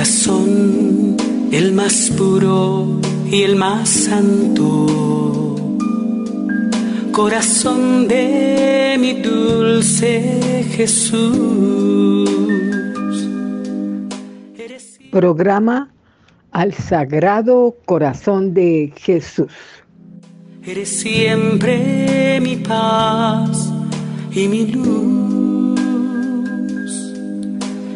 Corazón, el más puro y el más santo. Corazón de mi dulce Jesús. Programa al Sagrado Corazón de Jesús. Eres siempre mi paz y mi luz.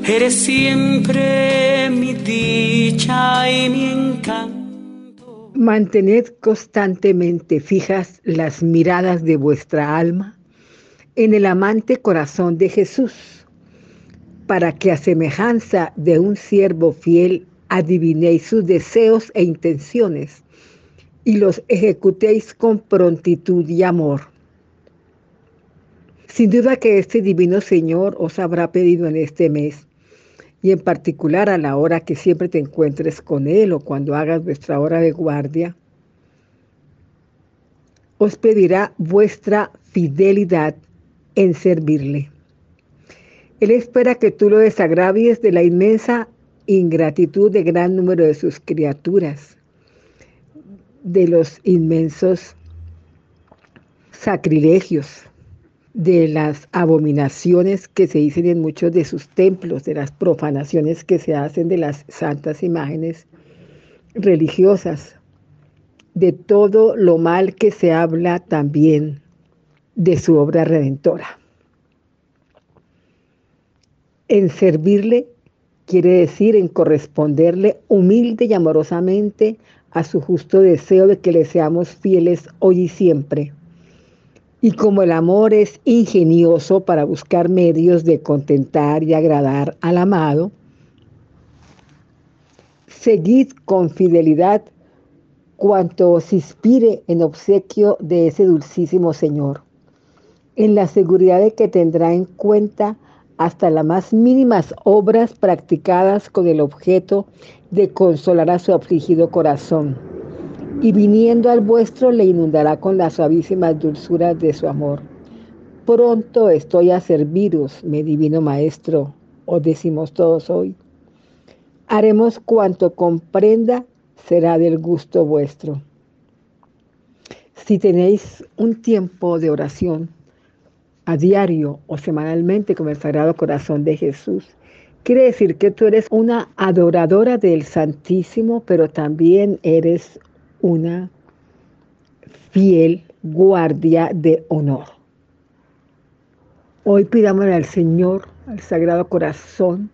Eres siempre mi dicha y mi encanto. Mantened constantemente fijas las miradas de vuestra alma en el amante corazón de Jesús, para que a semejanza de un siervo fiel adivinéis sus deseos e intenciones y los ejecutéis con prontitud y amor. Sin duda que este divino Señor os habrá pedido en este mes, y en particular a la hora que siempre te encuentres con Él o cuando hagas vuestra hora de guardia, os pedirá vuestra fidelidad en servirle. Él espera que tú lo desagravies de la inmensa ingratitud de gran número de sus criaturas, de los inmensos sacrilegios, de las abominaciones que se dicen en muchos de sus templos, de las profanaciones que se hacen de las santas imágenes religiosas, de todo lo mal que se habla también de su obra redentora. En servirle quiere decir en corresponderle humilde y amorosamente a su justo deseo de que le seamos fieles hoy y siempre. Y como el amor es ingenioso para buscar medios de contentar y agradar al amado, seguid con fidelidad cuanto os inspire en obsequio de ese dulcísimo Señor, en la seguridad de que tendrá en cuenta hasta las más mínimas obras practicadas con el objeto de consolar a su afligido corazón. Y viniendo al vuestro le inundará con las suavísimas dulzuras de su amor. Pronto estoy a serviros, mi divino Maestro, os decimos todos hoy. Haremos cuanto comprenda será del gusto vuestro. Si tenéis un tiempo de oración, a diario o semanalmente con el Sagrado Corazón de Jesús. Quiere decir que tú eres una adoradora del Santísimo, pero también eres una fiel guardia de honor. Hoy pidámosle al Señor, al Sagrado Corazón,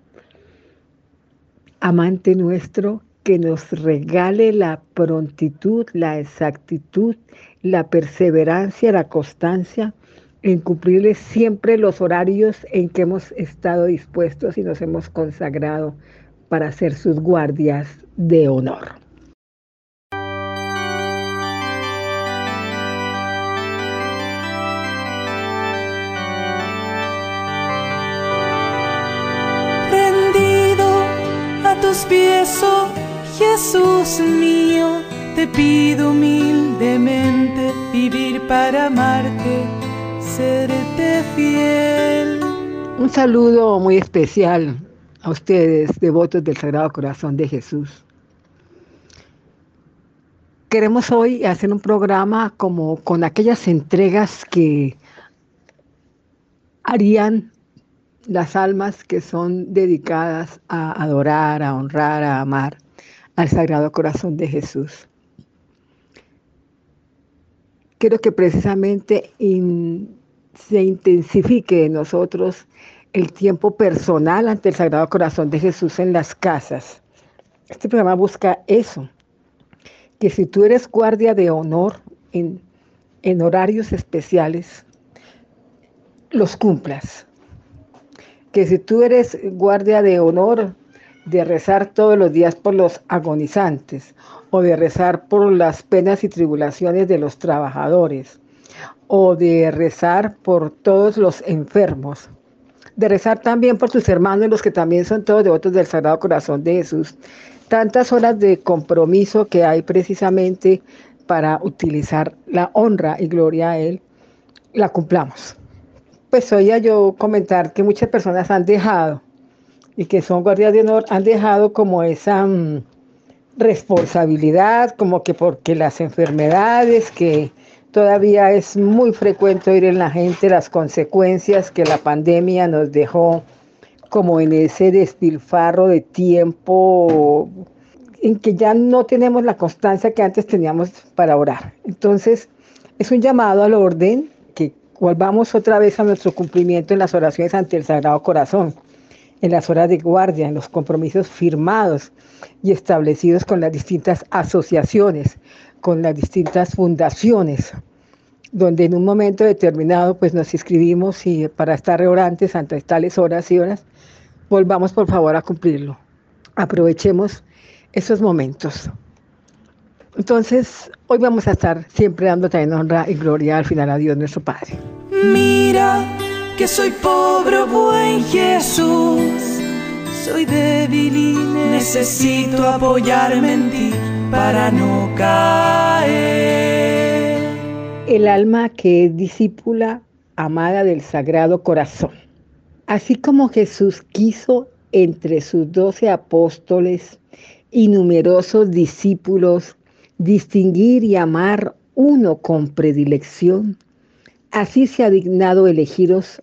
amante nuestro, que nos regale la prontitud, la exactitud, la perseverancia, la constancia en cumplirles siempre los horarios en que hemos estado dispuestos y nos hemos consagrado para ser sus guardias de honor. Jesús mío, te pido humildemente vivir para amarte fiel. Un saludo muy especial a ustedes, devotos del Sagrado Corazón de Jesús. Queremos hoy hacer un programa como con aquellas entregas que harían las almas que son dedicadas a adorar, a honrar, a amar al Sagrado Corazón de Jesús. Quiero que precisamente se intensifique en nosotros el tiempo personal ante el Sagrado Corazón de Jesús en las casas. Este programa busca eso, que si tú eres guardia de honor en, en horarios especiales, los cumplas. Que si tú eres guardia de honor de rezar todos los días por los agonizantes o de rezar por las penas y tribulaciones de los trabajadores o de rezar por todos los enfermos, de rezar también por tus hermanos, los que también son todos devotos del Sagrado Corazón de Jesús. Tantas horas de compromiso que hay precisamente para utilizar la honra y gloria a Él, la cumplamos. Pues oía yo comentar que muchas personas han dejado y que son guardias de honor han dejado como esa mm, responsabilidad, como que porque las enfermedades que todavía es muy frecuente oír en la gente las consecuencias que la pandemia nos dejó como en ese despilfarro de tiempo en que ya no tenemos la constancia que antes teníamos para orar. Entonces, es un llamado al orden que volvamos otra vez a nuestro cumplimiento en las oraciones ante el Sagrado Corazón, en las horas de guardia, en los compromisos firmados y establecidos con las distintas asociaciones, con las distintas fundaciones, donde en un momento determinado pues nos inscribimos y para estar reorantes ante tales horas y horas, volvamos por favor a cumplirlo. Aprovechemos esos momentos. Entonces, hoy vamos a estar siempre dando también honra y gloria al final a Dios nuestro Padre. Mira que soy pobre, buen Jesús. Soy débil y necesito apoyarme en ti para no caer. El alma que es discípula amada del Sagrado Corazón. Así como Jesús quiso entre sus doce apóstoles y numerosos discípulos distinguir y amar uno con predilección, así se ha dignado elegiros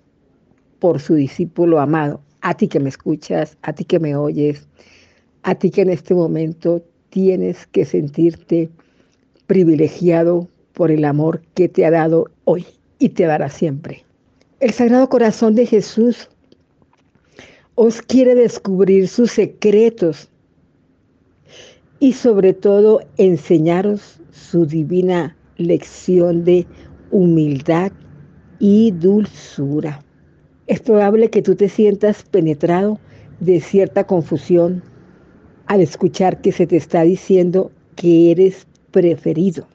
por su discípulo amado. A ti que me escuchas, a ti que me oyes, a ti que en este momento tienes que sentirte privilegiado por el amor que te ha dado hoy y te dará siempre. El Sagrado Corazón de Jesús os quiere descubrir sus secretos y sobre todo enseñaros su divina lección de humildad y dulzura. Es probable que tú te sientas penetrado de cierta confusión al escuchar que se te está diciendo que eres preferido.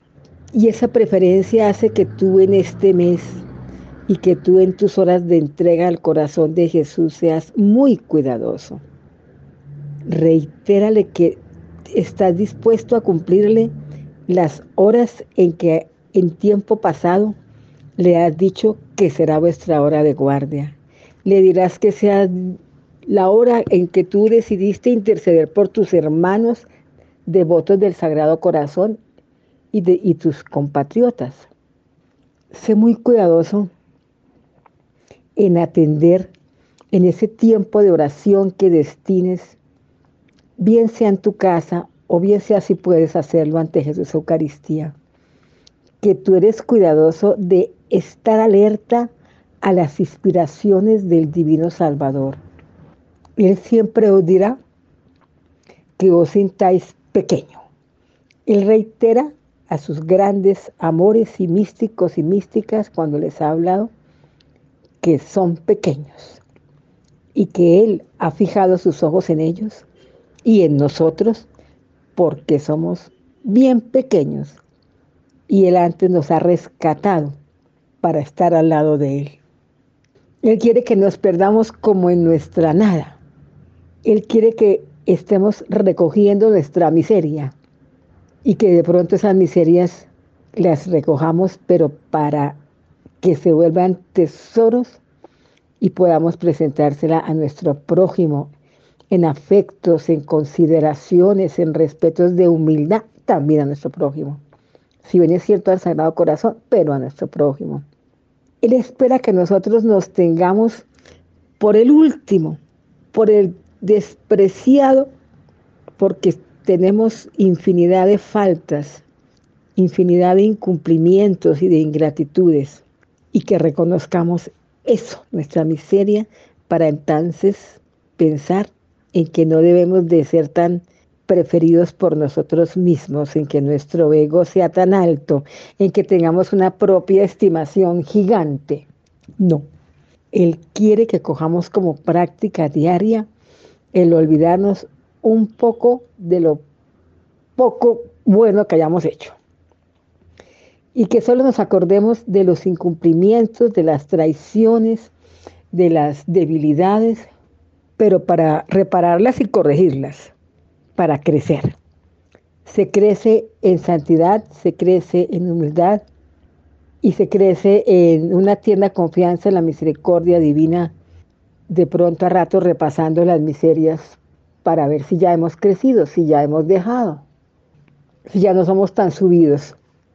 Y esa preferencia hace que tú en este mes y que tú en tus horas de entrega al corazón de Jesús seas muy cuidadoso. Reitérale que estás dispuesto a cumplirle las horas en que en tiempo pasado le has dicho que será vuestra hora de guardia. Le dirás que sea la hora en que tú decidiste interceder por tus hermanos devotos del Sagrado Corazón y, de, y tus compatriotas. Sé muy cuidadoso en atender en ese tiempo de oración que destines bien sea en tu casa o bien sea si puedes hacerlo ante Jesús Eucaristía, que tú eres cuidadoso de estar alerta a las inspiraciones del Divino Salvador. Él siempre os dirá que os sintáis pequeño. Él reitera a sus grandes amores y místicos y místicas cuando les ha hablado que son pequeños y que Él ha fijado sus ojos en ellos y en nosotros porque somos bien pequeños y Él antes nos ha rescatado para estar al lado de Él. Él quiere que nos perdamos como en nuestra nada. Él quiere que estemos recogiendo nuestra miseria y que de pronto esas miserias las recojamos, pero para que se vuelvan tesoros y podamos presentársela a nuestro prójimo en afectos, en consideraciones, en respetos de humildad también a nuestro prójimo. Si bien es cierto al Sagrado Corazón, pero a nuestro prójimo. Él espera que nosotros nos tengamos por el último, por el despreciado, porque tenemos infinidad de faltas, infinidad de incumplimientos y de ingratitudes, y que reconozcamos eso, nuestra miseria, para entonces pensar en que no debemos de ser tan preferidos por nosotros mismos, en que nuestro ego sea tan alto, en que tengamos una propia estimación gigante. No. Él quiere que cojamos como práctica diaria el olvidarnos un poco de lo poco bueno que hayamos hecho. Y que solo nos acordemos de los incumplimientos, de las traiciones, de las debilidades pero para repararlas y corregirlas, para crecer. Se crece en santidad, se crece en humildad y se crece en una tierna confianza en la misericordia divina de pronto a rato repasando las miserias para ver si ya hemos crecido, si ya hemos dejado, si ya no somos tan subidos,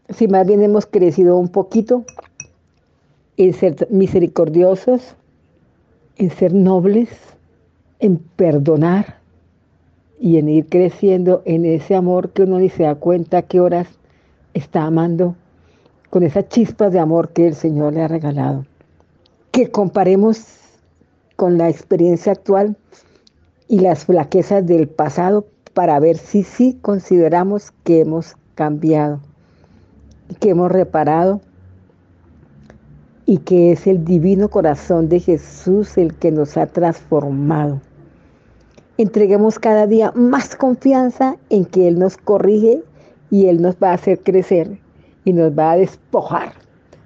si más bien hemos crecido un poquito en ser misericordiosos, en ser nobles, en perdonar y en ir creciendo en ese amor que uno ni se da cuenta qué horas está amando con esas chispas de amor que el Señor le ha regalado. Que comparemos con la experiencia actual y las flaquezas del pasado para ver si sí consideramos que hemos cambiado, que hemos reparado y que es el divino corazón de Jesús el que nos ha transformado. Entreguemos cada día más confianza en que Él nos corrige y Él nos va a hacer crecer y nos va a despojar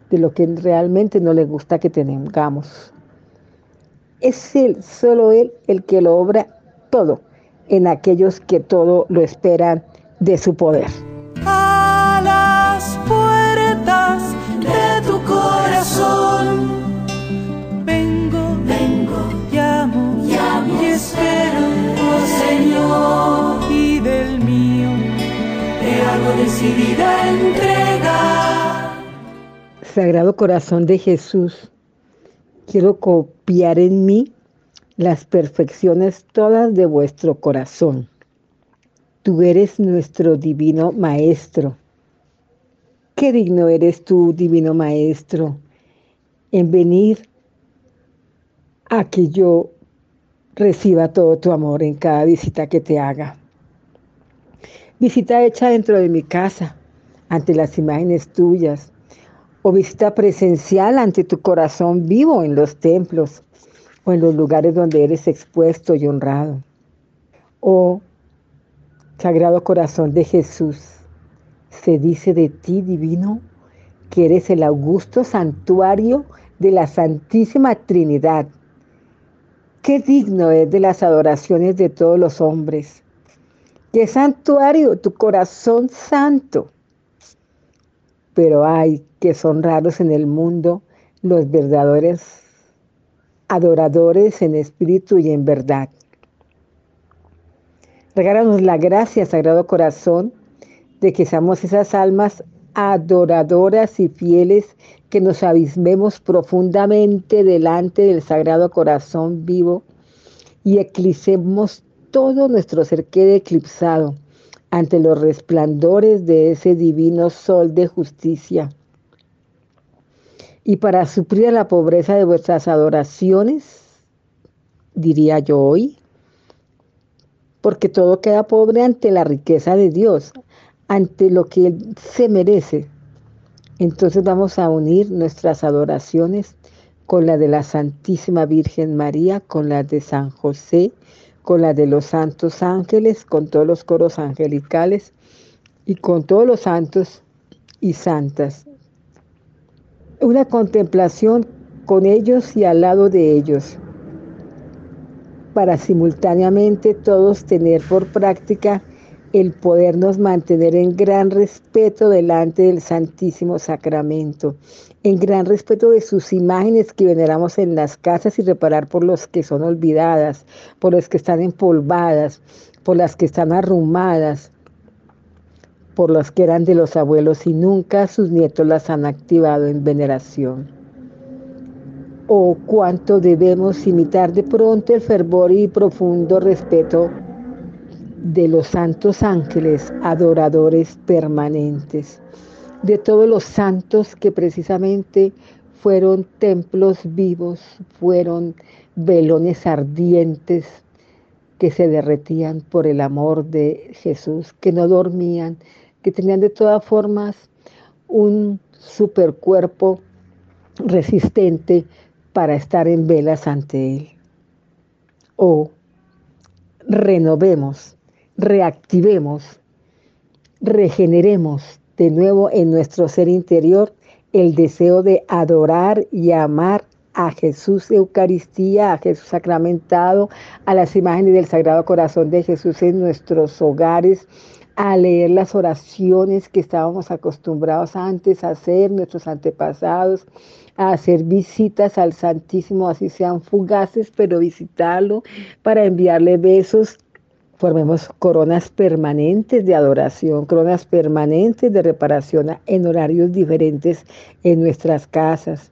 de lo que realmente no le gusta que tengamos. Es Él, solo Él, el que lo obra todo en aquellos que todo lo esperan de su poder. Vengo, decidida entrega. Sagrado Corazón de Jesús, quiero copiar en mí las perfecciones todas de vuestro corazón. Tú eres nuestro divino Maestro. Qué digno eres tú, divino Maestro, en venir a que yo reciba todo tu amor en cada visita que te haga. Visita hecha dentro de mi casa, ante las imágenes tuyas, o visita presencial ante tu corazón vivo en los templos o en los lugares donde eres expuesto y honrado. Oh, Sagrado Corazón de Jesús, se dice de ti, divino, que eres el augusto santuario de la Santísima Trinidad. Qué digno es de las adoraciones de todos los hombres. Qué santuario, tu corazón santo. Pero hay que son raros en el mundo los verdaderos adoradores en espíritu y en verdad. Regálanos la gracia, Sagrado Corazón, de que seamos esas almas adoradoras y fieles que nos abismemos profundamente delante del Sagrado Corazón vivo y eclipsemos todo nuestro ser quede eclipsado ante los resplandores de ese divino sol de justicia. Y para suplir la pobreza de vuestras adoraciones, diría yo hoy, porque todo queda pobre ante la riqueza de Dios, ante lo que Él se merece. Entonces vamos a unir nuestras adoraciones con la de la Santísima Virgen María, con la de San José, con la de los santos ángeles, con todos los coros angelicales y con todos los santos y santas. Una contemplación con ellos y al lado de ellos, para simultáneamente todos tener por práctica el podernos mantener en gran respeto delante del Santísimo Sacramento, en gran respeto de sus imágenes que veneramos en las casas y reparar por los que son olvidadas, por los que están empolvadas, por las que están arrumadas, por las que eran de los abuelos y nunca sus nietos las han activado en veneración. O cuánto debemos imitar de pronto el fervor y profundo respeto de los santos ángeles adoradores permanentes, de todos los santos que precisamente fueron templos vivos, fueron velones ardientes que se derretían por el amor de Jesús, que no dormían, que tenían de todas formas un supercuerpo resistente para estar en velas ante Él. O renovemos reactivemos, regeneremos de nuevo en nuestro ser interior el deseo de adorar y amar a Jesús Eucaristía, a Jesús sacramentado, a las imágenes del Sagrado Corazón de Jesús en nuestros hogares, a leer las oraciones que estábamos acostumbrados antes a hacer, nuestros antepasados, a hacer visitas al Santísimo, así sean fugaces, pero visitarlo para enviarle besos. Formemos coronas permanentes de adoración, coronas permanentes de reparación en horarios diferentes en nuestras casas,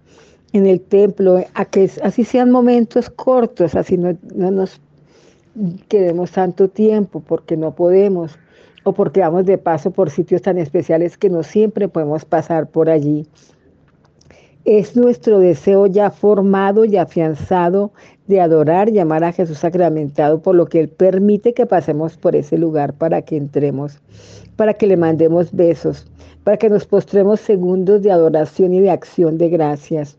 en el templo, a que así sean momentos cortos, así no, no nos quedemos tanto tiempo porque no podemos o porque vamos de paso por sitios tan especiales que no siempre podemos pasar por allí. Es nuestro deseo ya formado y afianzado de adorar, llamar a Jesús sacramentado, por lo que Él permite que pasemos por ese lugar para que entremos, para que le mandemos besos, para que nos postremos segundos de adoración y de acción de gracias.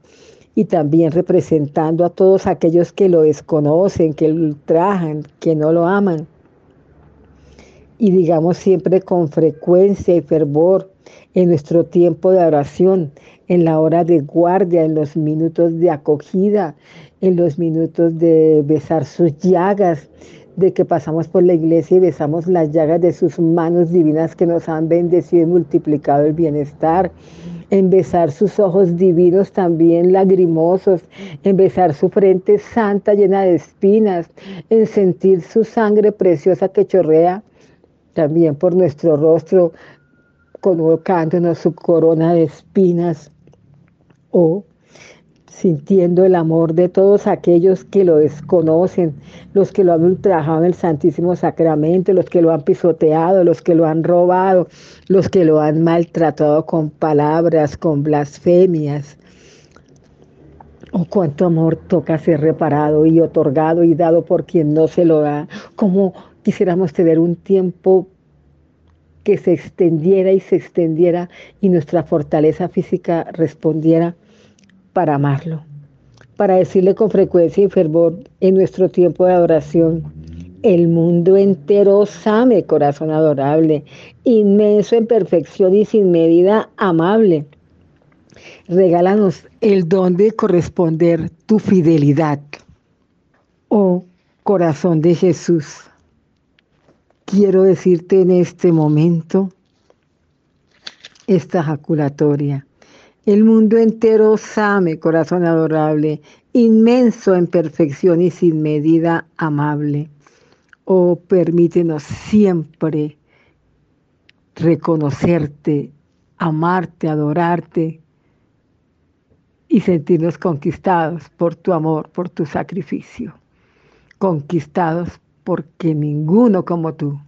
Y también representando a todos aquellos que lo desconocen, que lo ultrajan, que no lo aman y digamos siempre con frecuencia y fervor en nuestro tiempo de oración, en la hora de guardia, en los minutos de acogida, en los minutos de besar sus llagas, de que pasamos por la iglesia y besamos las llagas de sus manos divinas que nos han bendecido y multiplicado el bienestar, en besar sus ojos divinos también lagrimosos, en besar su frente santa llena de espinas, en sentir su sangre preciosa que chorrea también por nuestro rostro, colocándonos su corona de espinas. O sintiendo el amor de todos aquellos que lo desconocen, los que lo han ultrajado en el Santísimo Sacramento, los que lo han pisoteado, los que lo han robado, los que lo han maltratado con palabras, con blasfemias. Oh, cuánto amor toca ser reparado y otorgado y dado por quien no se lo da. Como quisiéramos tener un tiempo que se extendiera y se extendiera y nuestra fortaleza física respondiera para amarlo, para decirle con frecuencia y fervor en nuestro tiempo de adoración, el mundo entero same, corazón adorable, inmenso en perfección y sin medida amable. Regálanos el don de corresponder tu fidelidad. Oh corazón de Jesús quiero decirte en este momento esta jaculatoria. El mundo entero same, corazón adorable, inmenso en perfección y sin medida amable. Oh, permítenos siempre reconocerte, amarte, adorarte y sentirnos conquistados por tu amor, por tu sacrificio. Conquistados porque ninguno como tú,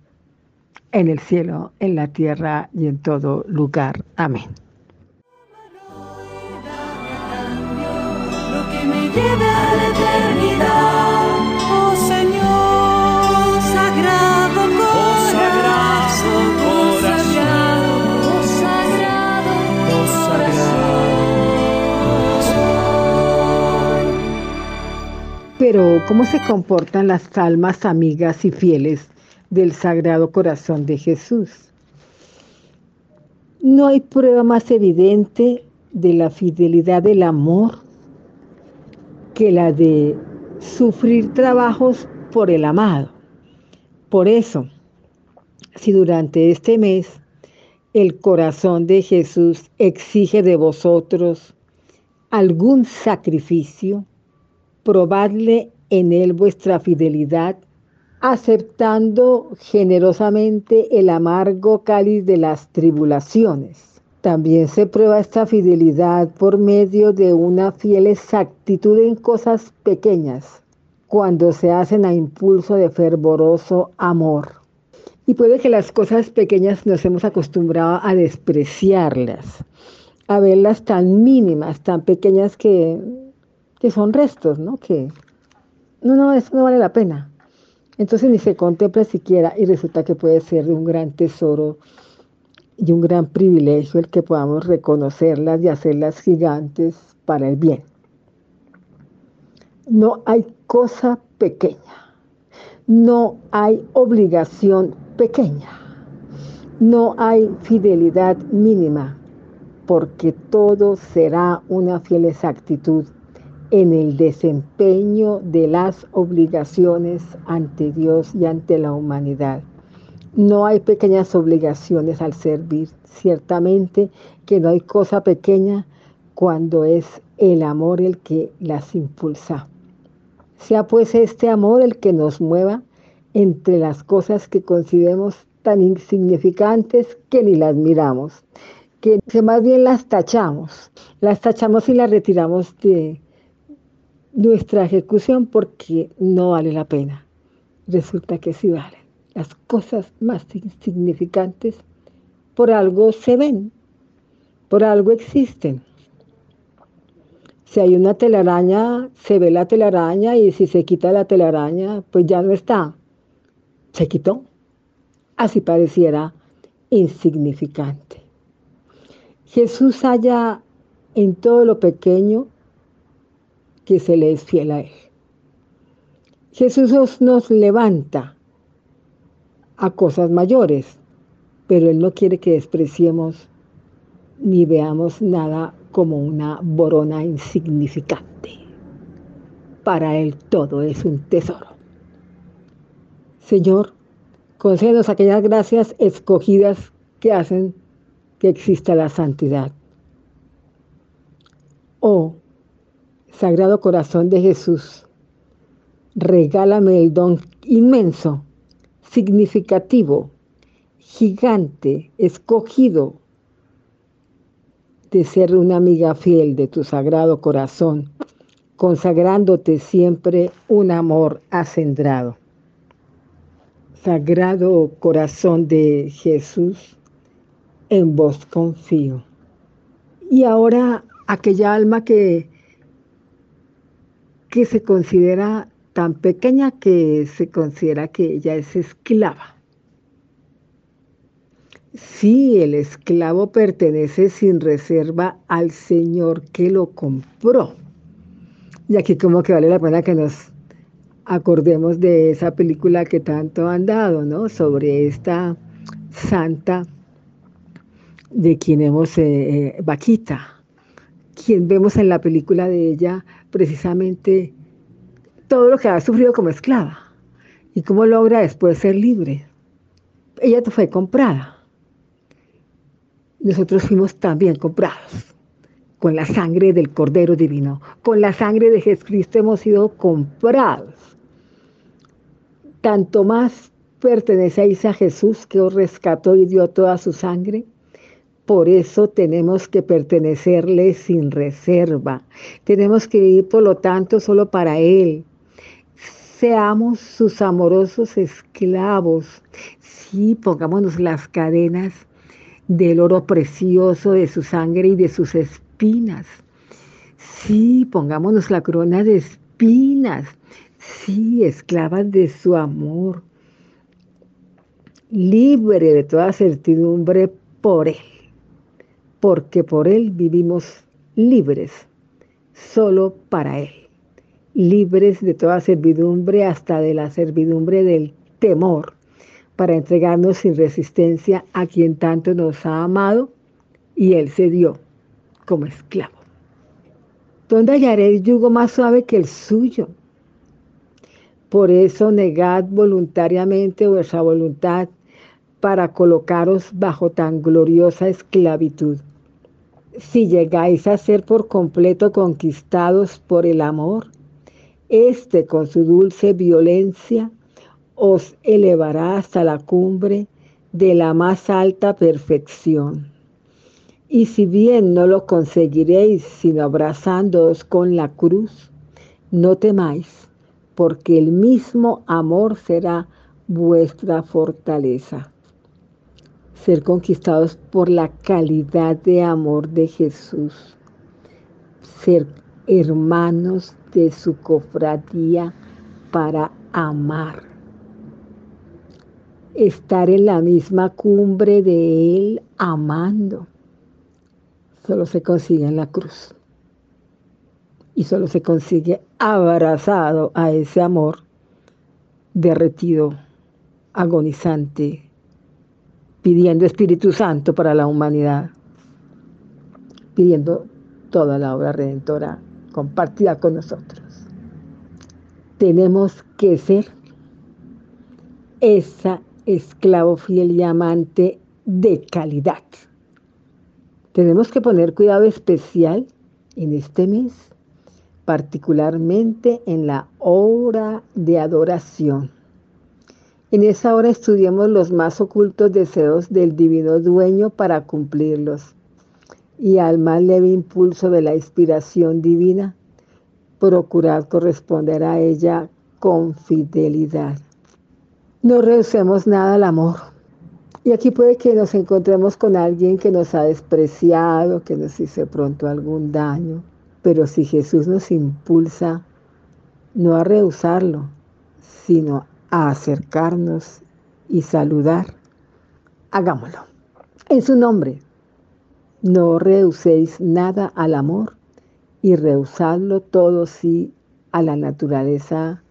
en el cielo, en la tierra y en todo lugar. Amén. Lleve a la eternidad, oh Señor, sagrado corazón, oh sagrado, oh sagrado, oh sagrado. Pero, ¿cómo se comportan las almas amigas y fieles del Sagrado Corazón de Jesús? No hay prueba más evidente de la fidelidad del amor que la de sufrir trabajos por el amado. Por eso, si durante este mes el corazón de Jesús exige de vosotros algún sacrificio, probadle en él vuestra fidelidad, aceptando generosamente el amargo cáliz de las tribulaciones. También se prueba esta fidelidad por medio de una fiel exactitud en cosas pequeñas, cuando se hacen a impulso de fervoroso amor. Y puede que las cosas pequeñas nos hemos acostumbrado a despreciarlas, a verlas tan mínimas, tan pequeñas que, que son restos, ¿no? Que no, no, eso no vale la pena. Entonces ni se contempla siquiera y resulta que puede ser un gran tesoro y un gran privilegio el que podamos reconocerlas y hacerlas gigantes para el bien. No hay cosa pequeña, no hay obligación pequeña, no hay fidelidad mínima, porque todo será una fiel exactitud en el desempeño de las obligaciones ante Dios y ante la humanidad. No hay pequeñas obligaciones al servir. Ciertamente que no hay cosa pequeña cuando es el amor el que las impulsa. Sea pues este amor el que nos mueva entre las cosas que consideremos tan insignificantes que ni las miramos, que más bien las tachamos, las tachamos y las retiramos de nuestra ejecución porque no vale la pena. Resulta que sí vale. Las cosas más insignificantes por algo se ven, por algo existen. Si hay una telaraña, se ve la telaraña y si se quita la telaraña, pues ya no está. Se quitó. Así pareciera insignificante. Jesús halla en todo lo pequeño que se le es fiel a Él. Jesús nos levanta a cosas mayores, pero Él no quiere que despreciemos ni veamos nada como una borona insignificante. Para Él todo es un tesoro. Señor, concédenos aquellas gracias escogidas que hacen que exista la santidad. Oh, Sagrado Corazón de Jesús, regálame el don inmenso, significativo, gigante, escogido de ser una amiga fiel de tu Sagrado Corazón, consagrándote siempre un amor acendrado. Sagrado Corazón de Jesús, en vos confío. Y ahora aquella alma que que se considera tan pequeña que se considera que ella es esclava. Sí, el esclavo pertenece sin reserva al Señor que lo compró. Y aquí como que vale la pena que nos acordemos de esa película que tanto han dado, ¿no? Sobre esta santa de quien hemos, eh, eh, Vaquita, quien vemos en la película de ella precisamente todo lo que ha sufrido como esclava y cómo logra después ser libre. Ella fue comprada. Nosotros fuimos también comprados con la sangre del Cordero Divino. Con la sangre de Jesucristo hemos sido comprados. Tanto más pertenecéis a Jesús que os rescató y dio toda su sangre por eso tenemos que pertenecerle sin reserva. Tenemos que vivir, por lo tanto, solo para Él. Seamos sus amorosos esclavos. Sí, pongámonos las cadenas del oro precioso de su sangre y de sus espinas. Sí, pongámonos la corona de espinas. Sí, esclavas de su amor. Libre de toda certidumbre por Él porque por Él vivimos libres, solo para Él, libres de toda servidumbre, hasta de la servidumbre del temor, para entregarnos sin resistencia a quien tanto nos ha amado y Él se dio como esclavo. ¿Dónde hallaré el yugo más suave que el suyo? Por eso negad voluntariamente vuestra voluntad para colocaros bajo tan gloriosa esclavitud si llegáis a ser por completo conquistados por el amor, este con su dulce violencia os elevará hasta la cumbre de la más alta perfección. Y si bien no lo conseguiréis sino abrazándoos con la cruz, no temáis, porque el mismo amor será vuestra fortaleza ser conquistados por la calidad de amor de Jesús, ser hermanos de su cofradía para amar, estar en la misma cumbre de Él amando. Solo se consigue en la cruz y solo se consigue abrazado a ese amor derretido, agonizante, pidiendo Espíritu Santo para la humanidad, pidiendo toda la obra redentora compartida con nosotros. Tenemos que ser esa esclavo fiel y amante de calidad. Tenemos que poner cuidado especial en este mes, particularmente en la hora de adoración. En esa hora estudiemos los más ocultos deseos del divino dueño para cumplirlos. Y al más leve impulso de la inspiración divina, procurar corresponder a ella con fidelidad. No rehusemos nada al amor. Y aquí puede que nos encontremos con alguien que nos ha despreciado, que nos hizo pronto algún daño. Pero si Jesús nos impulsa no a rehusarlo, sino a acercarnos y saludar, hagámoslo. En su nombre, no rehuséis nada al amor y rehusadlo todo sí a la naturaleza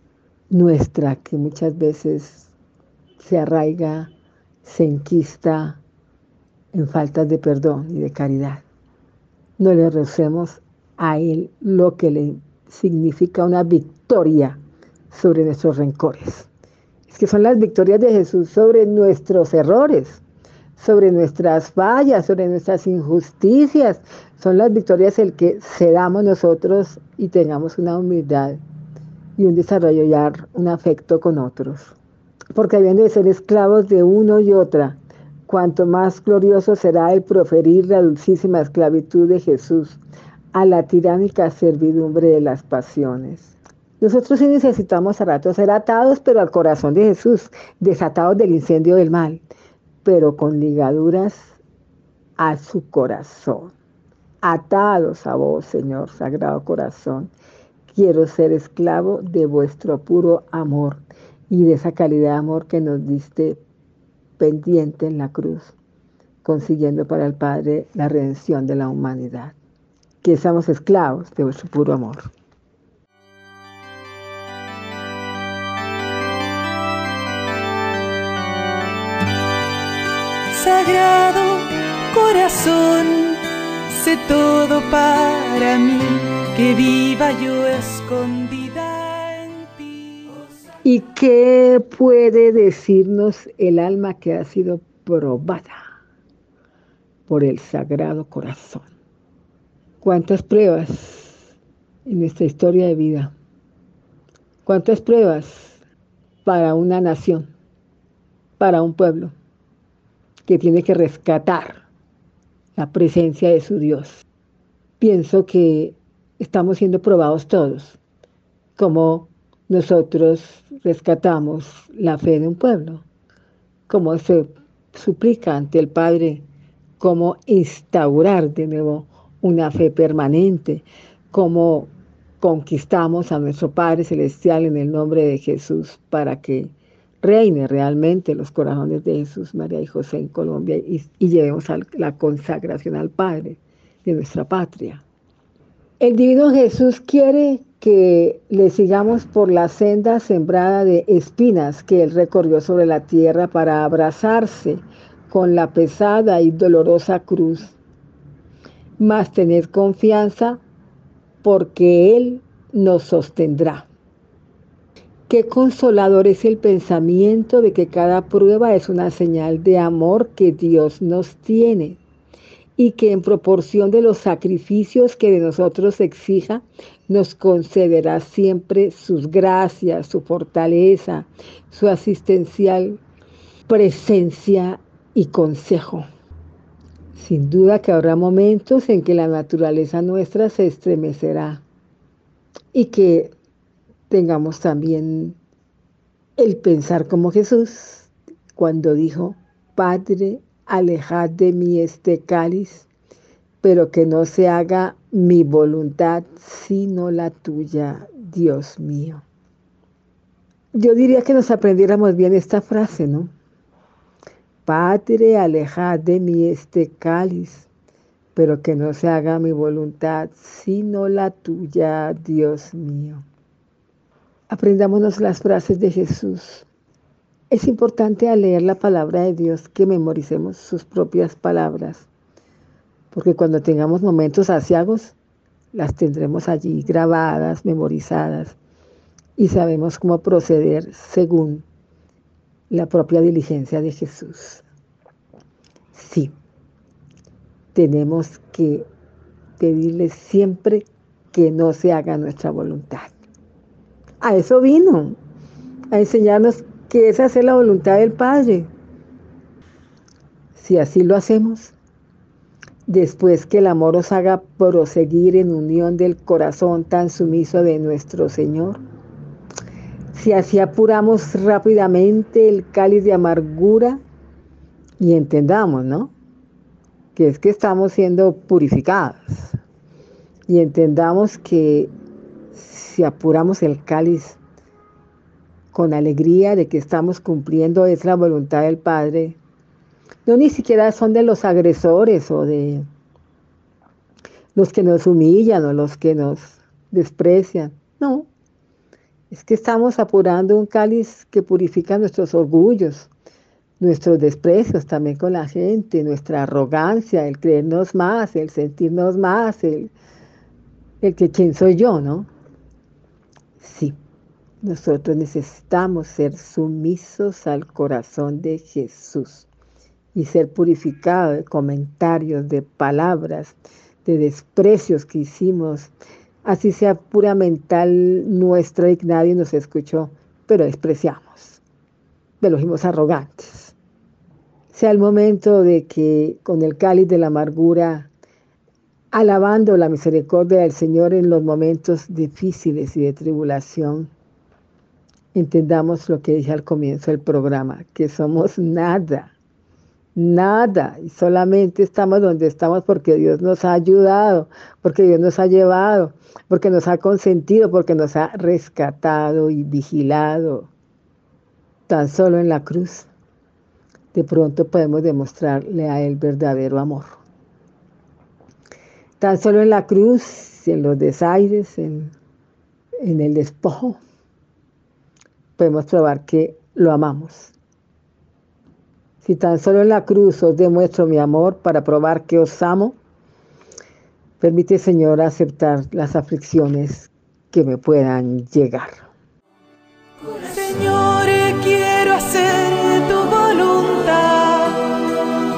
nuestra que muchas veces se arraiga, se enquista en faltas de perdón y de caridad. No le recemos a Él lo que le significa una victoria sobre nuestros rencores. Es que son las victorias de Jesús sobre nuestros errores, sobre nuestras fallas, sobre nuestras injusticias. Son las victorias el que cedamos nosotros y tengamos una humildad y un desarrollo y un afecto con otros porque habiendo de ser esclavos de uno y otra, cuanto más glorioso será el proferir la dulcísima esclavitud de Jesús a la tiránica servidumbre de las pasiones. Nosotros sí necesitamos a ratos ser atados, pero al corazón de Jesús, desatados del incendio del mal, pero con ligaduras a su corazón. Atados a vos, Señor, Sagrado Corazón. Quiero ser esclavo de vuestro puro amor y de esa calidad de amor que nos diste pendiente en la cruz, consiguiendo para el Padre la redención de la humanidad. Que seamos esclavos de vuestro puro amor. Sagrado corazón, sé todo para mí, que viva yo escondida ¿Y qué puede decirnos el alma que ha sido probada por el Sagrado Corazón? ¿Cuántas pruebas en nuestra historia de vida? ¿Cuántas pruebas para una nación, para un pueblo que tiene que rescatar la presencia de su Dios? Pienso que estamos siendo probados todos, como nosotros rescatamos la fe de un pueblo, como se suplica ante el Padre, cómo instaurar de nuevo una fe permanente, cómo conquistamos a nuestro Padre Celestial en el nombre de Jesús para que reine realmente los corazones de Jesús, María y José en Colombia y, llevemos la consagración al Padre de nuestra patria. El Divino Jesús quiere que le sigamos por la senda sembrada de espinas que él recorrió sobre la tierra para abrazarse con la pesada y dolorosa cruz. Mas tened confianza porque Él nos sostendrá. Qué consolador es el pensamiento de que cada prueba es una señal de amor que Dios nos tiene y que en proporción de los sacrificios que de nosotros exija, nos concederá siempre sus gracias, su fortaleza, su asistencial presencia y consejo. Sin duda que habrá momentos en que la naturaleza nuestra se estremecerá y que tengamos también el pensar como Jesús cuando dijo, Padre, alejad de mí este cáliz, pero que no se haga mi voluntad, sino la tuya, Dios mío. Yo diría que nos aprendiéramos bien esta frase, ¿no? Padre, alejad de mí este cáliz, pero que no se haga mi voluntad, sino la tuya, Dios mío. Aprendámonos las frases de Jesús. Es importante al leer la palabra de Dios que memoricemos sus propias palabras, porque cuando tengamos momentos asiagos, las tendremos allí grabadas, memorizadas, y sabemos cómo proceder según la propia diligencia de Jesús. Sí, tenemos que pedirle siempre que no se haga nuestra voluntad. A eso vino, a enseñarnos que es hacer la voluntad del Padre. Si así lo hacemos, después que el amor os haga proseguir en unión del corazón tan sumiso de nuestro Señor, si así apuramos rápidamente el cáliz de amargura y entendamos, ¿no? Que es que estamos siendo purificados y entendamos que si apuramos el cáliz con alegría de que estamos cumpliendo es la voluntad del Padre, no ni siquiera son de los agresores o de los que nos humillan o los que nos desprecian, no, es que estamos apurando un cáliz que purifica nuestros orgullos, nuestros desprecios también con la gente, nuestra arrogancia, el creernos más, el sentirnos más, el, el que quién soy yo, ¿no? Sí, nosotros necesitamos ser sumisos al corazón de Jesús y ser purificados de comentarios, de palabras, de desprecios que hicimos, así sea pura mental nuestra y nadie nos escuchó, pero despreciamos, mismos arrogantes. Sea el momento de que con el cáliz de la amargura, alabando la misericordia del Señor en los momentos difíciles y de tribulación, entendamos lo que dije al comienzo del programa, que somos nada Nada, y solamente estamos donde estamos porque Dios nos ha ayudado, porque Dios nos ha llevado, porque nos ha consentido, porque nos ha rescatado y vigilado. Tan solo en la cruz, de pronto podemos demostrarle a Él verdadero amor. Tan solo en la cruz, en los desaires, en, en el despojo, podemos probar que lo amamos. Si tan solo en la cruz os demuestro mi amor para probar que os amo, permite, Señor, aceptar las aflicciones que me puedan llegar. Señor, quiero hacer tu voluntad,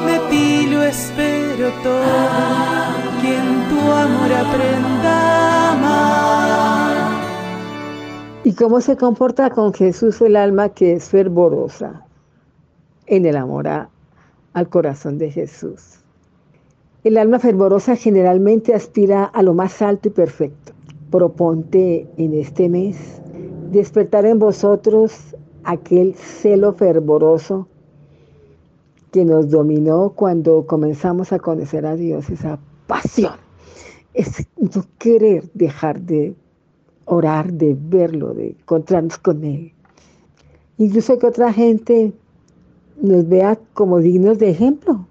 de ti lo espero todo, amor aprenda. ¿Y cómo se comporta con Jesús el alma que es fervorosa? en el amor al corazón de Jesús. El alma fervorosa generalmente aspira a lo más alto y perfecto. Proponte en este mes despertar en vosotros aquel celo fervoroso que nos dominó cuando comenzamos a conocer a Dios, esa pasión, es no querer dejar de orar, de verlo, de encontrarnos con Él. Incluso que otra gente nos vea como dignos de ejemplo.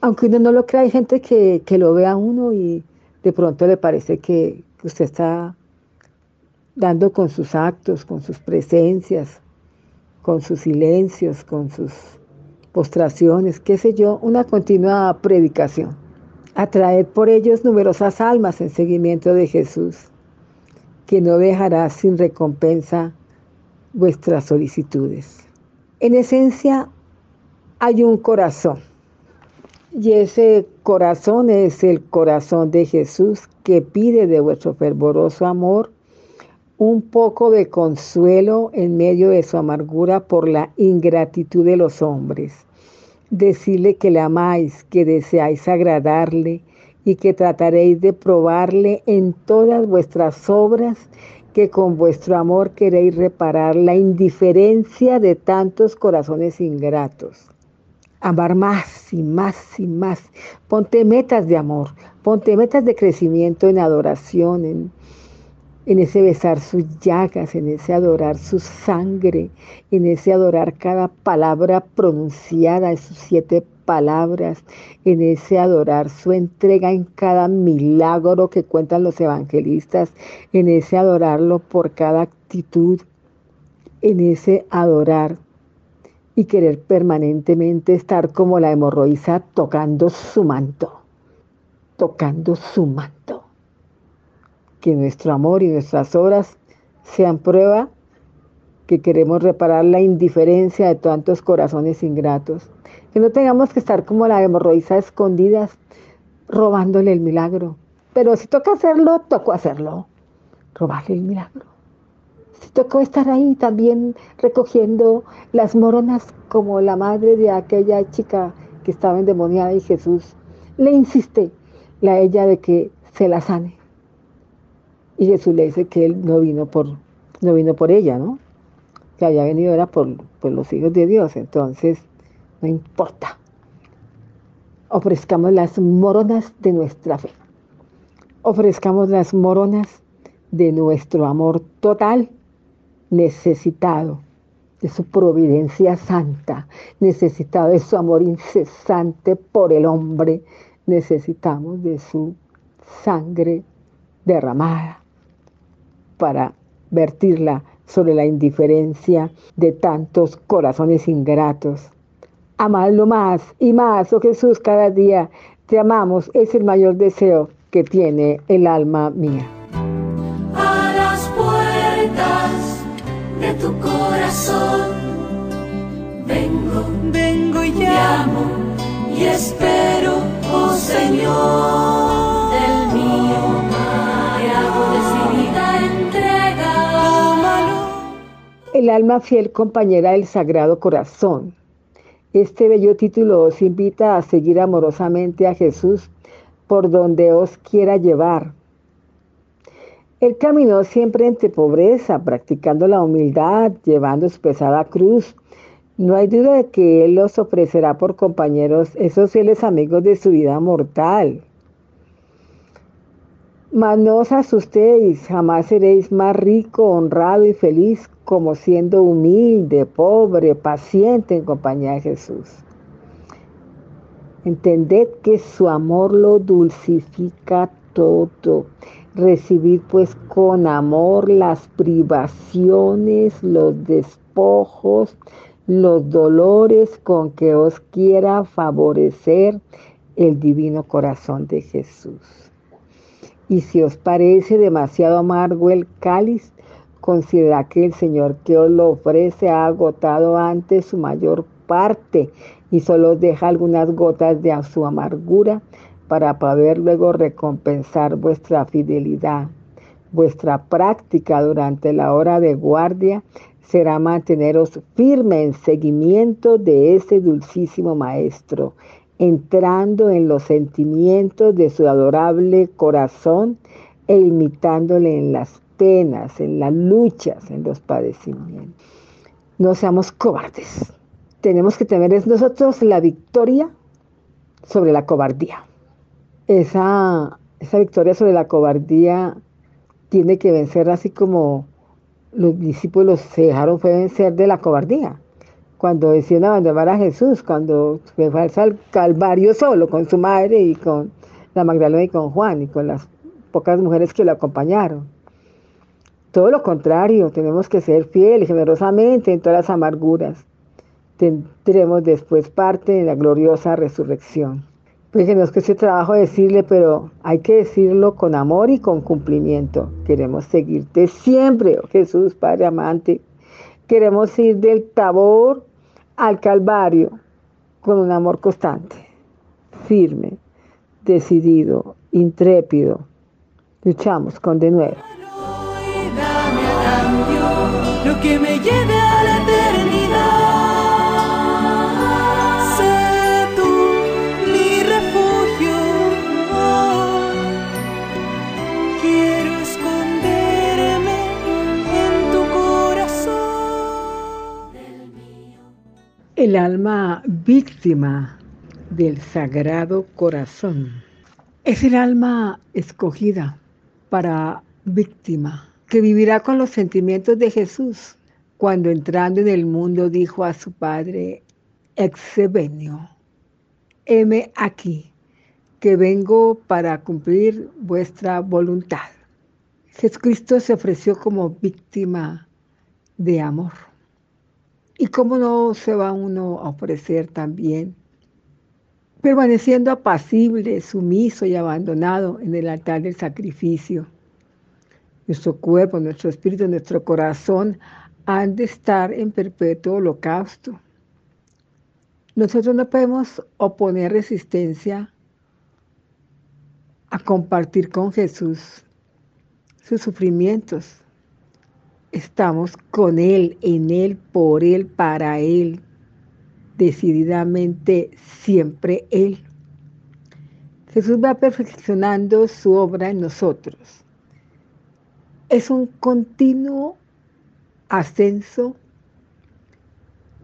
Aunque uno no lo crea, hay gente que, lo ve a uno y de pronto le parece que, usted está dando con sus actos, con sus presencias, con sus silencios, con sus postraciones, qué sé yo, una continua predicación. Atraer por ellos numerosas almas en seguimiento de Jesús, que no dejará sin recompensa vuestras solicitudes. En esencia hay un corazón y ese corazón es el corazón de Jesús que pide de vuestro fervoroso amor un poco de consuelo en medio de su amargura por la ingratitud de los hombres. Decirle que le amáis, que deseáis agradarle y que trataréis de probarle en todas vuestras obras que con vuestro amor queréis reparar la indiferencia de tantos corazones ingratos. Amar más y más y más. Ponte metas de amor, ponte metas de crecimiento en adoración, en, en ese besar sus llagas, en ese adorar su sangre, en ese adorar cada palabra pronunciada, sus siete palabras, en ese adorar su entrega en cada milagro que cuentan los evangelistas, en ese adorarlo por cada actitud, en ese adorar y querer permanentemente estar como la hemorroísa tocando su manto, tocando su manto. Que nuestro amor y nuestras obras sean prueba que queremos reparar la indiferencia de tantos corazones ingratos que no tengamos que estar como la hemorroísa escondidas, robándole el milagro. Pero si toca hacerlo, tocó hacerlo. Robarle el milagro. Si tocó estar ahí también recogiendo las moronas como la madre de aquella chica que estaba endemoniada y Jesús le insiste la ella de que se la sane. Y Jesús le dice que él no vino por, no vino por ella, ¿no? Que había venido era por, por los hijos de Dios. Entonces, no importa. Ofrezcamos las moronas de nuestra fe. Ofrezcamos las moronas de nuestro amor total, necesitado de su providencia santa, necesitado de su amor incesante por el hombre, necesitamos de su sangre derramada para vertirla sobre la indiferencia de tantos corazones ingratos. Amadlo más y más, oh Jesús, cada día te amamos, es el mayor deseo que tiene el alma mía. A las puertas de tu corazón vengo, vengo y llamo y espero, oh Señor, El alma fiel compañera del Sagrado Corazón. Este bello título os invita a seguir amorosamente a Jesús por donde os quiera llevar. Él caminó siempre entre pobreza, practicando la humildad, llevando su pesada cruz. No hay duda de que Él os ofrecerá por compañeros esos fieles amigos de su vida mortal. Mas no os asustéis, jamás seréis más rico, honrado y feliz como siendo humilde, pobre, paciente en compañía de Jesús. Entended que su amor lo dulcifica todo. Recibid pues con amor las privaciones, los despojos, los dolores con que os quiera favorecer el divino corazón de Jesús. Y si os parece demasiado amargo el cáliz, considera que el Señor que os lo ofrece ha agotado antes su mayor parte y solo deja algunas gotas de su amargura para poder luego recompensar vuestra fidelidad. Vuestra práctica durante la hora de guardia será manteneros firme en seguimiento de ese dulcísimo Maestro, entrando en los sentimientos de su adorable corazón e imitándole en las en las luchas, en los padecimientos. No seamos cobardes. Tenemos que tener nosotros la victoria sobre la cobardía. Esa, esa victoria sobre la cobardía tiene que vencer así como los discípulos se dejaron fue vencer de la cobardía. Cuando decían abandonar a Jesús, cuando fue al Calvario solo con su madre y con la Magdalena y con Juan y con las pocas mujeres que lo acompañaron. Todo lo contrario, tenemos que ser fieles generosamente en todas las amarguras. Tendremos después parte en la gloriosa resurrección. Pues que no es que ese trabajo decirle, pero hay que decirlo con amor y con cumplimiento. Queremos seguirte siempre, oh Jesús, Padre amante. Queremos ir del tabor al Calvario con un amor constante, firme, decidido, intrépido. Luchamos con de nuevo. Que me lleve a la eternidad. Sé tú mi refugio. oh. Quiero esconderme en tu corazón. El alma víctima del Sagrado Corazón es el alma escogida para víctima, que vivirá con los sentimientos de Jesús cuando entrando en el mundo dijo a su Padre, Exebenio, heme aquí, que vengo para cumplir vuestra voluntad. Jesucristo se ofreció como víctima de amor. ¿Y cómo no se va uno a ofrecer también? Permaneciendo apacible, sumiso y abandonado en el altar del sacrificio. Nuestro cuerpo, nuestro espíritu, nuestro corazón han de estar en perpetuo holocausto. Nosotros no podemos oponer resistencia a compartir con Jesús sus sufrimientos. Estamos con Él, en Él, por Él, para Él, decididamente siempre Él. Jesús va perfeccionando su obra en nosotros. Es un continuo ascenso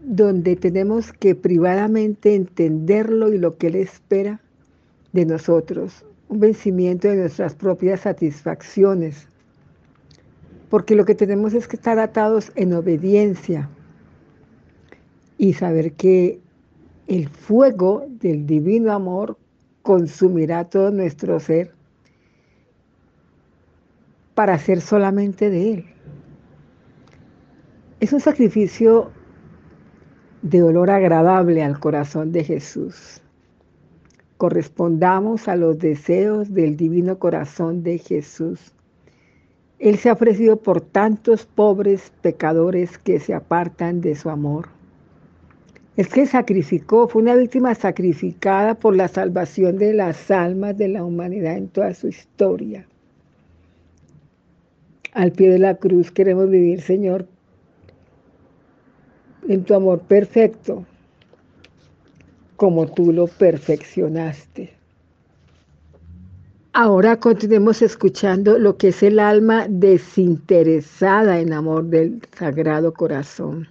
donde tenemos que privadamente entenderlo y lo que Él espera de nosotros, un vencimiento de nuestras propias satisfacciones, porque lo que tenemos es que estar atados en obediencia y saber que el fuego del divino amor consumirá todo nuestro ser para ser solamente de Él. Es un sacrificio de olor agradable al corazón de Jesús. Correspondamos a los deseos del divino corazón de Jesús. Él se ha ofrecido por tantos pobres pecadores que se apartan de su amor. Es que sacrificó, fue una víctima sacrificada por la salvación de las almas de la humanidad en toda su historia. Al pie de la cruz queremos vivir, Señor, en tu amor perfecto, como tú lo perfeccionaste. Ahora continuemos escuchando lo que es el alma desinteresada en amor del Sagrado Corazón.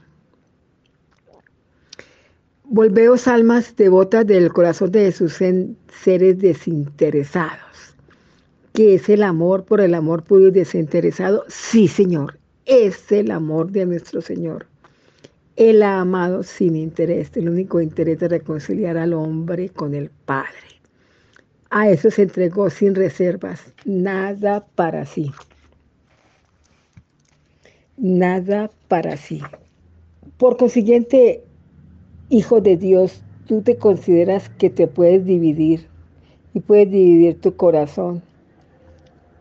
Volveos almas devotas del corazón de Jesús en seres desinteresados. ¿Qué es el amor por el amor puro y desinteresado? Sí, Señor, es el amor de nuestro Señor. Él ha amado sin interés, el único interés de reconciliar al hombre con el Padre. A eso se entregó sin reservas, nada para sí. Nada para sí. Por consiguiente, hijo de Dios, tú te consideras que te puedes dividir y puedes dividir tu corazón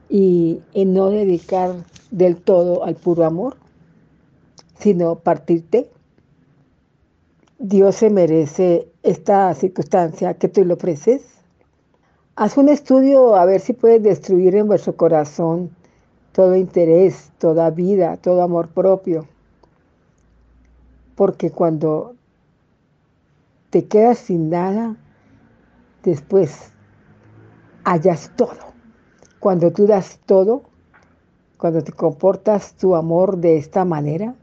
y no dedicar del todo al puro amor, sino partirte. Dios se merece esta circunstancia que tú le ofreces. Haz un estudio a ver si puedes destruir en vuestro corazón todo interés, toda vida, todo amor propio. Porque cuando te quedas sin nada, después hallas todo. Cuando tú das todo, cuando te comportas tu amor de esta manera,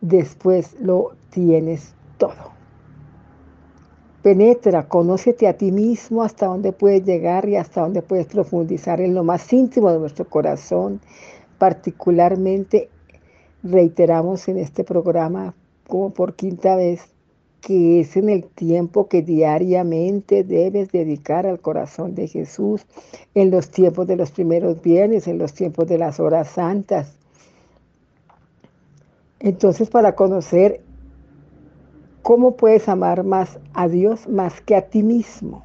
después lo tienes todo. Penetra, conócete a ti mismo hasta dónde puedes llegar y hasta dónde puedes profundizar en lo más íntimo de nuestro corazón. Particularmente, reiteramos en este programa como por quinta vez, que es en el tiempo que diariamente debes dedicar al corazón de Jesús, en los tiempos de los primeros bienes, en los tiempos de las horas santas. Entonces, para conocer cómo puedes amar más a Dios más que a ti mismo,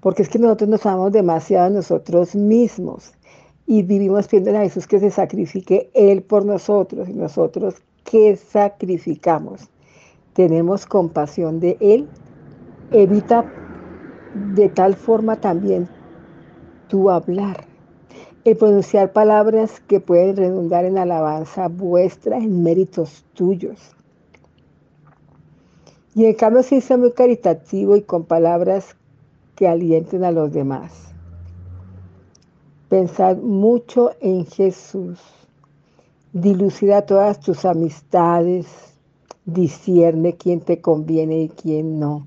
porque es que nosotros nos amamos demasiado a nosotros mismos y vivimos pidiendo a Jesús que se sacrifique Él por nosotros y nosotros que sacrificamos tenemos compasión de Él, evita de tal forma también tu hablar, el pronunciar palabras que pueden redundar en alabanza vuestra, en méritos tuyos. Y en cambio sí sea muy caritativo y con palabras que alienten a los demás. Pensad mucho en Jesús. Dilucida todas tus amistades, discierne quién te conviene y quién no,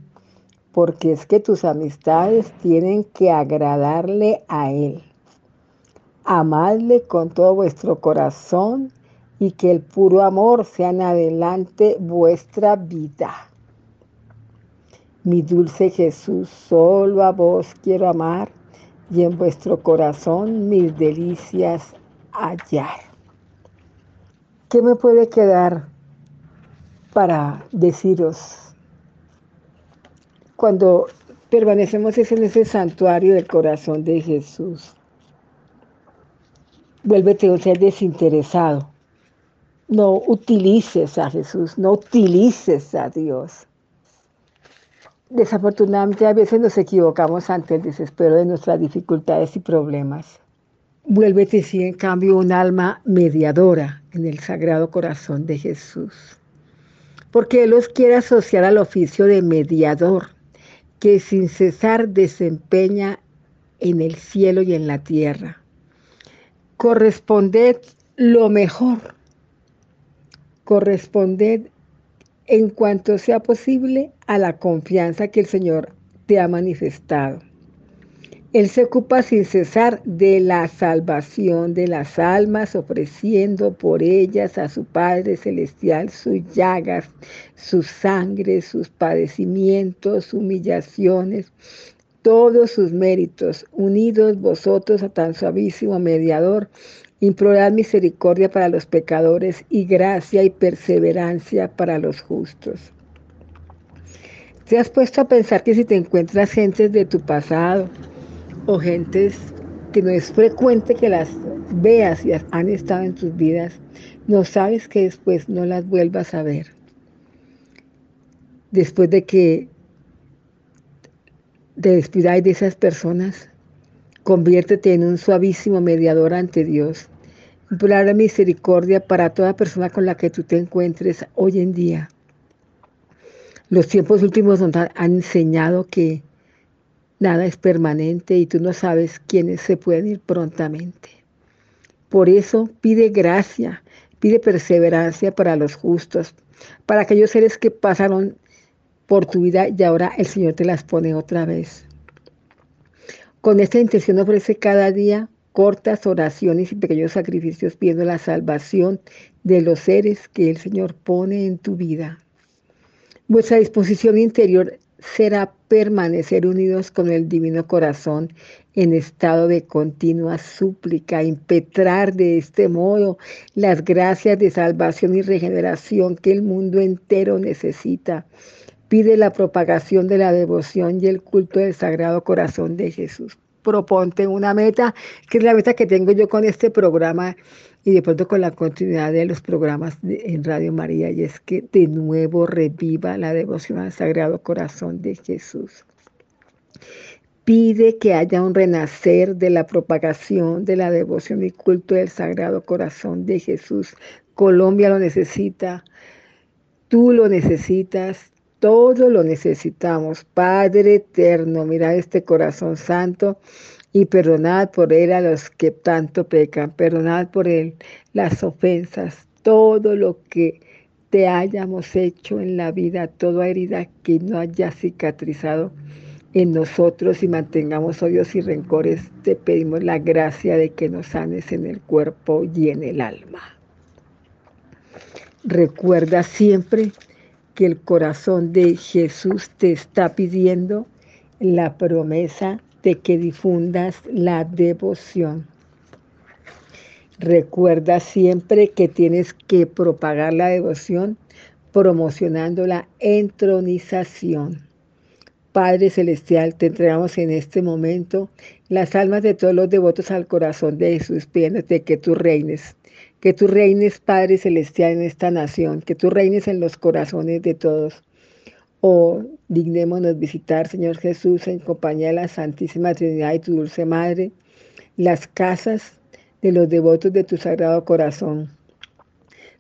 porque es que tus amistades tienen que agradarle a Él. Amadle con todo vuestro corazón y que el puro amor sea en adelante vuestra vida. Mi dulce Jesús, solo a vos quiero amar y en vuestro corazón mis delicias hallar. ¿Qué me puede quedar para deciros, cuando permanecemos en ese santuario del corazón de Jesús, vuélvete un ser desinteresado. No utilices a Jesús, no utilices a Dios. Desafortunadamente a veces nos equivocamos ante el desespero de nuestras dificultades y problemas. Vuélvete sí, en cambio, un alma mediadora en el Sagrado Corazón de Jesús. Porque Él los quiere asociar al oficio de mediador, que sin cesar desempeña en el cielo y en la tierra. Corresponded lo mejor. Corresponded en cuanto sea posible a la confianza que el Señor te ha manifestado. Él se ocupa sin cesar de la salvación de las almas, ofreciendo por ellas a su Padre Celestial sus llagas, su sangre, sus padecimientos, humillaciones, todos sus méritos, unidos vosotros a tan suavísimo mediador, implorad misericordia para los pecadores y gracia y perseverancia para los justos. ¿Te has puesto a pensar que si te encuentras gentes de tu pasado, o gentes que no es frecuente que las veas y han estado en tus vidas, no sabes que después no las vuelvas a ver. Después de que te despidáis de esas personas, conviértete en un suavísimo mediador ante Dios. Implorar misericordia para toda persona con la que tú te encuentres hoy en día. Los tiempos últimos nos han enseñado que Nada es permanente y tú no sabes quiénes se pueden ir prontamente. Por eso pide gracia, pide perseverancia para los justos, para aquellos seres que pasaron por tu vida y ahora el Señor te las pone otra vez. Con esta intención ofrece cada día cortas oraciones y pequeños sacrificios pidiendo la salvación de los seres que el Señor pone en tu vida. Vuestra disposición interior será permanecer unidos con el Divino Corazón en estado de continua súplica, impetrar de este modo las gracias de salvación y regeneración que el mundo entero necesita. Pide la propagación de la devoción y el culto del Sagrado Corazón de Jesús. Proponte una meta, que es la meta que tengo yo con este programa y de pronto con la continuidad de los programas en Radio María, y es que de nuevo reviva la devoción al Sagrado Corazón de Jesús. Pide que haya un renacer de la propagación de la devoción y culto del Sagrado Corazón de Jesús. Colombia lo necesita, tú lo necesitas, todos lo necesitamos. Padre eterno, mira este corazón santo y perdonad por él a los que tanto pecan, perdonad por él las ofensas, todo lo que te hayamos hecho en la vida, toda herida que no haya cicatrizado en nosotros y mantengamos odios y rencores, te pedimos la gracia de que nos sanes en el cuerpo y en el alma. Recuerda siempre que el corazón de Jesús te está pidiendo la promesa de que difundas la devoción. Recuerda siempre que tienes que propagar la devoción promocionando la entronización. Padre Celestial, te entregamos en este momento las almas de todos los devotos al corazón de Jesús, pidiéndote que tú reines, que tú reines, Padre Celestial, en esta nación, que tú reines en los corazones de todos o dignémonos visitar, Señor Jesús, en compañía de la Santísima Trinidad y tu dulce Madre, las casas de los devotos de tu Sagrado Corazón.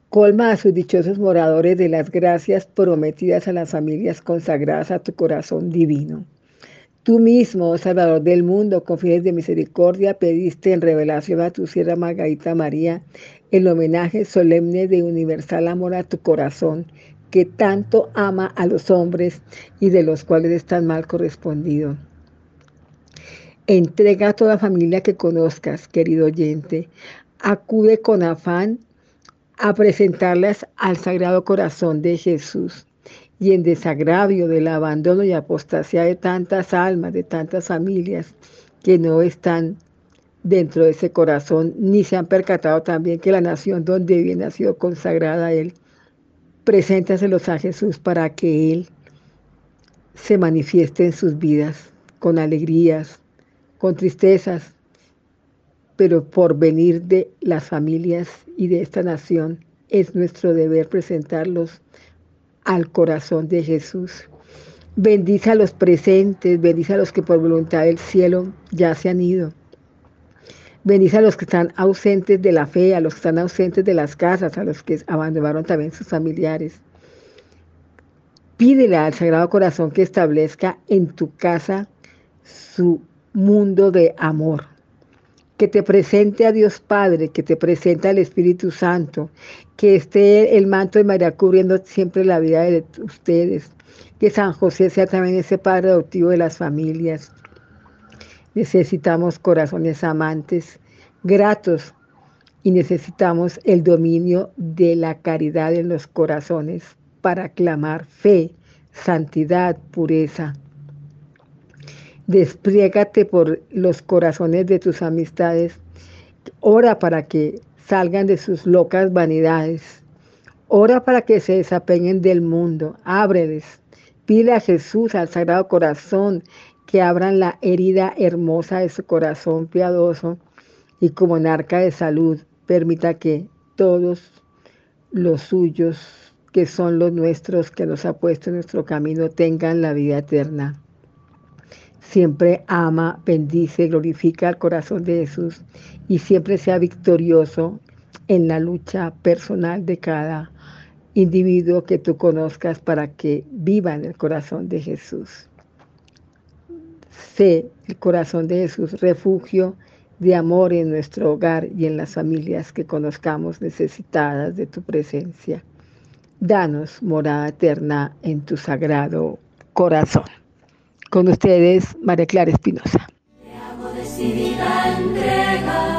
Colma a sus dichosos moradores de las gracias prometidas a las familias consagradas a tu corazón divino. Tú mismo, oh Salvador del mundo, con de misericordia, pediste en revelación a tu sierra Margarita María el homenaje solemne de universal amor a tu corazón que tanto ama a los hombres y de los cuales es tan mal correspondido. Entrega a toda familia que conozcas, querido oyente. Acude con afán a presentarlas al Sagrado Corazón de Jesús y en desagravio del abandono y apostasía de tantas almas, de tantas familias que no están dentro de ese corazón, ni se han percatado también que la nación donde viene ha sido consagrada a Él Preséntaselos a Jesús para que Él se manifieste en sus vidas con alegrías, con tristezas, pero por venir de las familias y de esta nación es nuestro deber presentarlos al corazón de Jesús. Bendice a los presentes, bendice a los que por voluntad del cielo ya se han ido. Bendice a los que están ausentes de la fe, a los que están ausentes de las casas, a los que abandonaron también sus familiares. Pídele al Sagrado Corazón que establezca en tu casa su mundo de amor. Que te presente a Dios Padre, que te presente al Espíritu Santo, que esté el manto de María cubriendo siempre la vida de ustedes. Que San José sea también ese Padre adoptivo de las familias. Necesitamos corazones amantes, gratos, y necesitamos el dominio de la caridad en los corazones para clamar fe, santidad, pureza. Despliégate por los corazones de tus amistades. Ora para que salgan de sus locas vanidades. Ora para que se desapeñen del mundo. Ábreles. Pide a Jesús, al Sagrado Corazón, que abran la herida hermosa de su corazón piadoso y como en arca de salud permita que todos los suyos que son los nuestros, que nos ha puesto en nuestro camino, tengan la vida eterna. Siempre ama, bendice, glorifica el corazón de Jesús y siempre sea victorioso en la lucha personal de cada individuo que tú conozcas para que viva en el corazón de Jesús. Sé el corazón de Jesús, refugio de amor en nuestro hogar y en las familias que conozcamos necesitadas de tu presencia. Danos morada eterna en tu sagrado corazón. Con ustedes, María Clara Espinosa. decidida entrega,